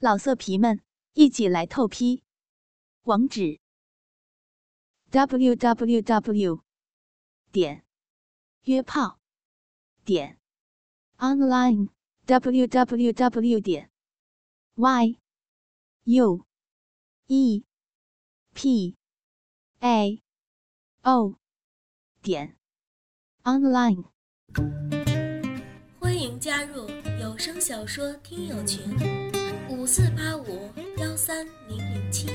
老色皮们，一起来透批！网址：w w w 点约炮点 online w w w 点 y u e p a o 点 online。欢迎加入有声小说听友群。五四八五幺三零零七。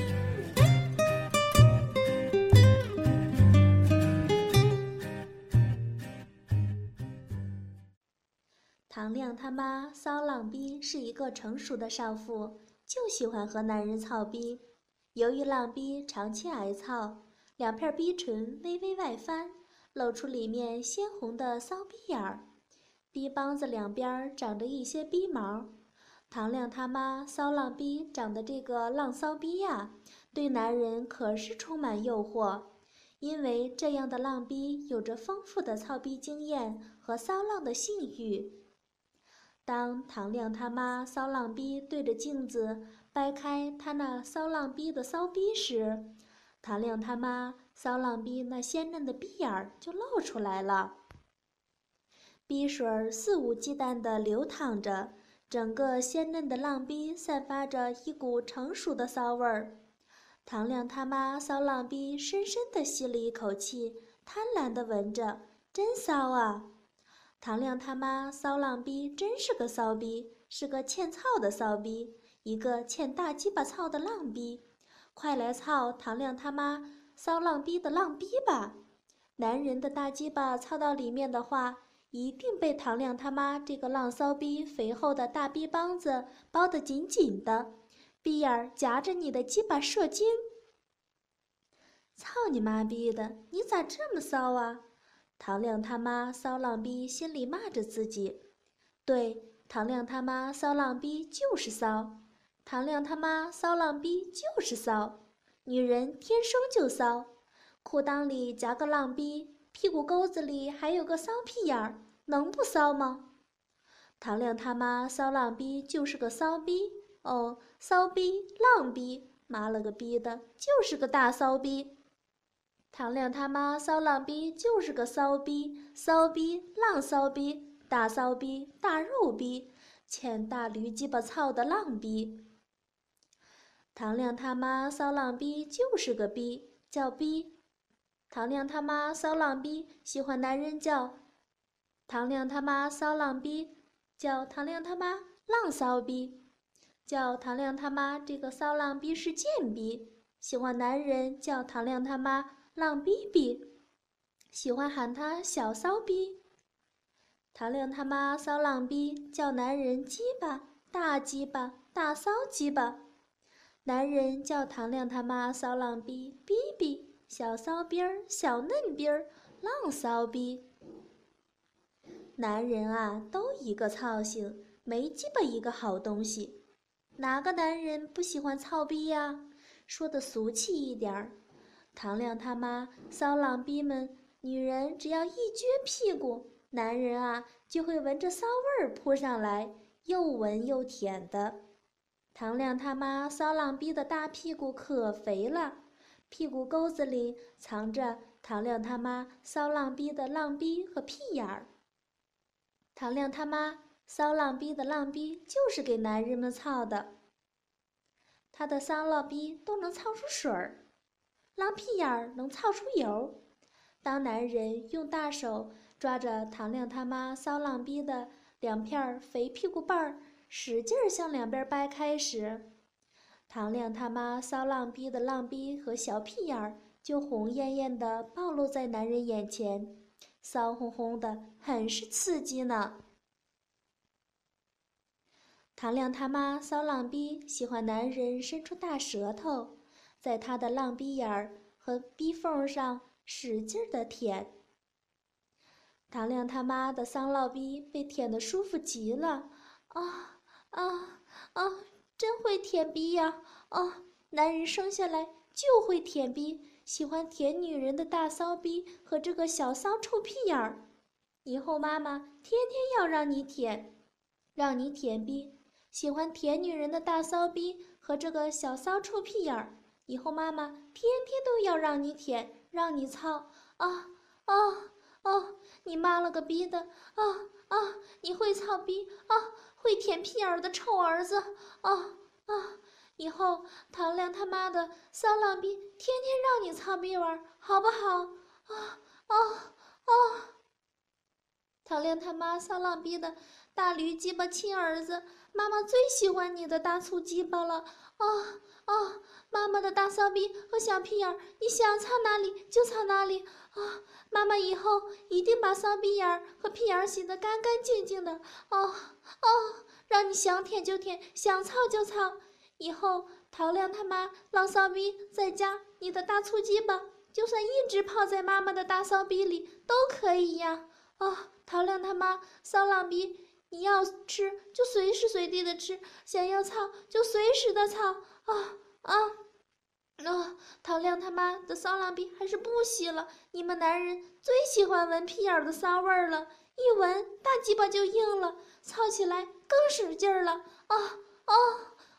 唐亮他妈骚浪逼是一个成熟的少妇，就喜欢和男人操逼。由于浪逼长期挨操，两片逼唇微微外翻，露出里面鲜红的骚逼眼儿，逼帮子两边长着一些逼毛。唐亮他妈骚浪逼长的这个浪骚逼呀，对男人可是充满诱惑，因为这样的浪逼有着丰富的操逼经验和骚浪的性欲。当唐亮他妈骚浪逼对着镜子掰开他那骚浪逼的骚逼时，唐亮他妈骚浪逼那鲜嫩的逼眼儿就露出来了，逼水肆无忌惮地流淌着。整个鲜嫩的浪逼散发着一股成熟的骚味儿，唐亮他妈骚浪逼深深地吸了一口气，贪婪地闻着，真骚啊！唐亮他妈骚浪逼真是个骚逼，是个欠操的骚逼，一个欠大鸡巴操的浪逼，快来操唐亮他妈骚浪逼的浪逼吧！男人的大鸡巴操到里面的话。一定被唐亮他妈这个浪骚逼肥厚的大逼帮子包得紧紧的，逼眼夹着你的鸡巴射精。操你妈逼的，你咋这么骚啊？唐亮他妈骚浪逼心里骂着自己。对，唐亮他妈骚浪逼就是骚，唐亮他妈骚浪逼就是骚，女人天生就骚，裤裆里夹个浪逼。屁股沟子里还有个骚屁眼儿，能不骚吗？唐亮他妈骚浪逼就是个骚逼哦，骚逼浪逼，妈了个逼的，就是个大骚逼。唐亮他妈骚浪逼就是个骚逼，骚逼浪骚逼，大骚逼大肉逼，欠大驴鸡巴操的浪逼。唐亮他妈骚浪逼就是个逼，叫逼。唐亮他妈骚浪逼，喜欢男人叫唐亮他妈骚浪逼，叫唐亮他妈浪骚逼，叫唐亮他妈这个骚浪逼是贱逼，喜欢男人叫唐亮他妈浪逼逼，喜欢喊他小骚逼。唐亮他妈骚浪逼，叫男人鸡巴大鸡巴大骚鸡巴，男人叫唐亮他妈骚浪逼逼逼。小骚逼儿，小嫩逼儿，浪骚逼。男人啊，都一个操性，没鸡巴一个好东西。哪个男人不喜欢操逼呀？说的俗气一点儿，唐亮他妈骚浪逼们，女人只要一撅屁股，男人啊就会闻着骚味儿扑上来，又闻又舔的。唐亮他妈骚浪逼的大屁股可肥了。屁股沟子里藏着唐亮他妈骚浪逼的浪逼和屁眼儿。唐亮他妈骚浪逼的浪逼就是给男人们操的。他的骚浪逼都能操出水儿，浪屁眼儿能操出油。当男人用大手抓着唐亮他妈骚浪逼的两片肥屁股瓣儿，使劲儿向两边掰开时，唐亮他妈骚浪逼的浪逼和小屁眼儿就红艳艳的暴露在男人眼前，骚烘烘的，很是刺激呢。唐亮他妈骚浪逼喜欢男人伸出大舌头，在他的浪逼眼儿和逼缝上使劲的舔。唐亮他妈的骚浪逼被舔得舒服极了，啊啊啊！真会舔逼呀！啊，男人生下来就会舔逼，喜欢舔女人的大骚逼和这个小骚臭屁眼儿。以后妈妈天天要让你舔，让你舔逼，喜欢舔女人的大骚逼和这个小骚臭屁眼儿。以后妈妈天天都要让你舔，让你操啊啊啊！你妈了个逼的啊啊！你会操逼啊，会舔屁眼儿的臭儿子啊啊！以后唐亮他妈的骚浪逼天天让你操逼玩，好不好？啊啊啊！唐亮他妈骚浪逼的大驴鸡巴亲儿子，妈妈最喜欢你的大粗鸡巴了啊啊！妈妈的大骚逼和小屁眼儿，你想操哪里就操哪里啊！妈妈以后一定把骚逼眼儿和屁眼儿洗得干干净净的哦哦，让你想舔就舔，想操就操。以后陶亮他妈浪骚逼在家，你的大粗鸡巴就算一直泡在妈妈的大骚逼里都可以呀！啊，陶亮他妈骚浪逼，你要吃就随时随地的吃，想要操就随时的操啊啊！啊，陶亮他妈的骚浪逼还是不洗了！你们男人最喜欢闻屁眼的骚味儿了，一闻大鸡巴就硬了，操起来更使劲儿了！啊啊